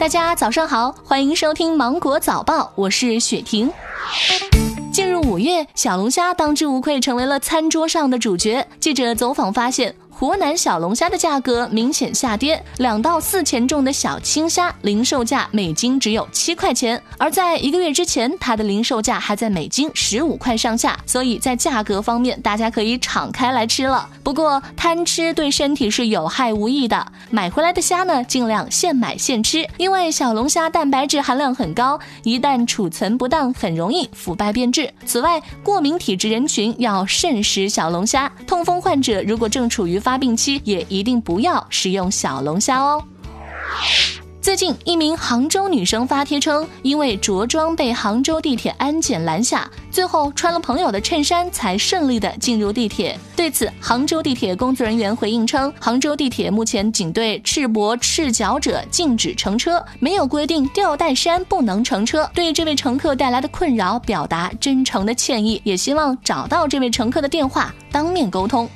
大家早上好，欢迎收听芒果早报，我是雪婷。进入五月，小龙虾当之无愧成为了餐桌上的主角。记者走访发现。湖南小龙虾的价格明显下跌，两到四钱重的小青虾零售价每斤只有七块钱，而在一个月之前，它的零售价还在每斤十五块上下。所以在价格方面，大家可以敞开来吃了。不过贪吃对身体是有害无益的，买回来的虾呢，尽量现买现吃，因为小龙虾蛋白质含量很高，一旦储存不当，很容易腐败变质。此外，过敏体质人群要慎食小龙虾，痛风患者如果正处于发发病期也一定不要食用小龙虾哦。最近，一名杭州女生发帖称，因为着装被杭州地铁安检拦下，最后穿了朋友的衬衫才顺利的进入地铁。对此，杭州地铁工作人员回应称，杭州地铁目前仅对赤膊赤脚者禁止乘车，没有规定吊带衫不能乘车。对这位乘客带来的困扰表达真诚的歉意，也希望找到这位乘客的电话，当面沟通。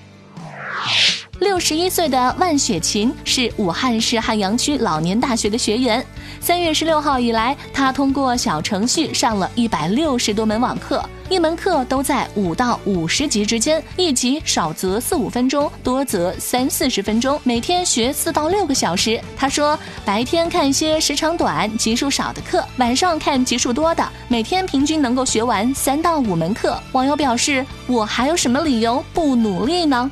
六十一岁的万雪琴是武汉市汉阳区老年大学的学员。三月十六号以来，她通过小程序上了一百六十多门网课，一门课都在五到五十级之间，一级少则四五分钟，多则三四十分钟，每天学四到六个小时。她说，白天看一些时长短、级数少的课，晚上看级数多的，每天平均能够学完三到五门课。网友表示：“我还有什么理由不努力呢？”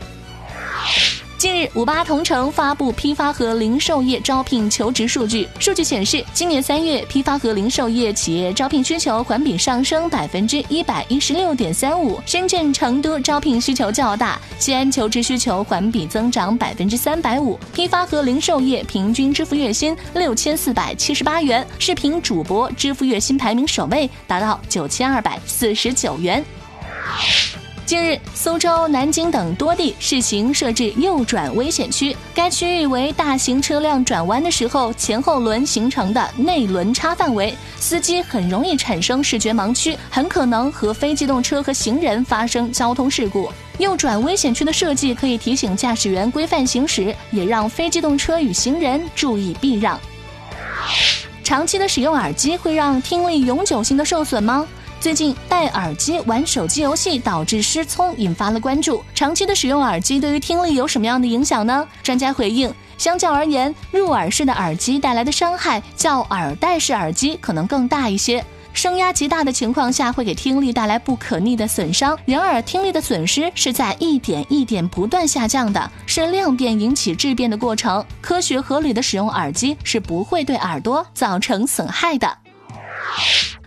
近日，五八同城发布批发和零售业招聘求职数据。数据显示，今年三月，批发和零售业企业招聘需求环比上升百分之一百一十六点三五。深圳、成都招聘需求较大，西安求职需求环比增长百分之三百五。批发和零售业平均支付月薪六千四百七十八元，视频主播支付月薪排名首位，达到九千二百四十九元。近日，苏州、南京等多地试行设置右转危险区。该区域为大型车辆转弯的时候前后轮形成的内轮差范围，司机很容易产生视觉盲区，很可能和非机动车和行人发生交通事故。右转危险区的设计可以提醒驾驶员规范行驶，也让非机动车与行人注意避让。长期的使用耳机会让听力永久性的受损吗？最近戴耳机玩手机游戏导致失聪，引发了关注。长期的使用耳机对于听力有什么样的影响呢？专家回应，相较而言，入耳式的耳机带来的伤害较耳戴式耳机可能更大一些。声压极大的情况下，会给听力带来不可逆的损伤。然而，听力的损失是在一点一点不断下降的，是量变引起质变的过程。科学合理的使用耳机是不会对耳朵造成损害的。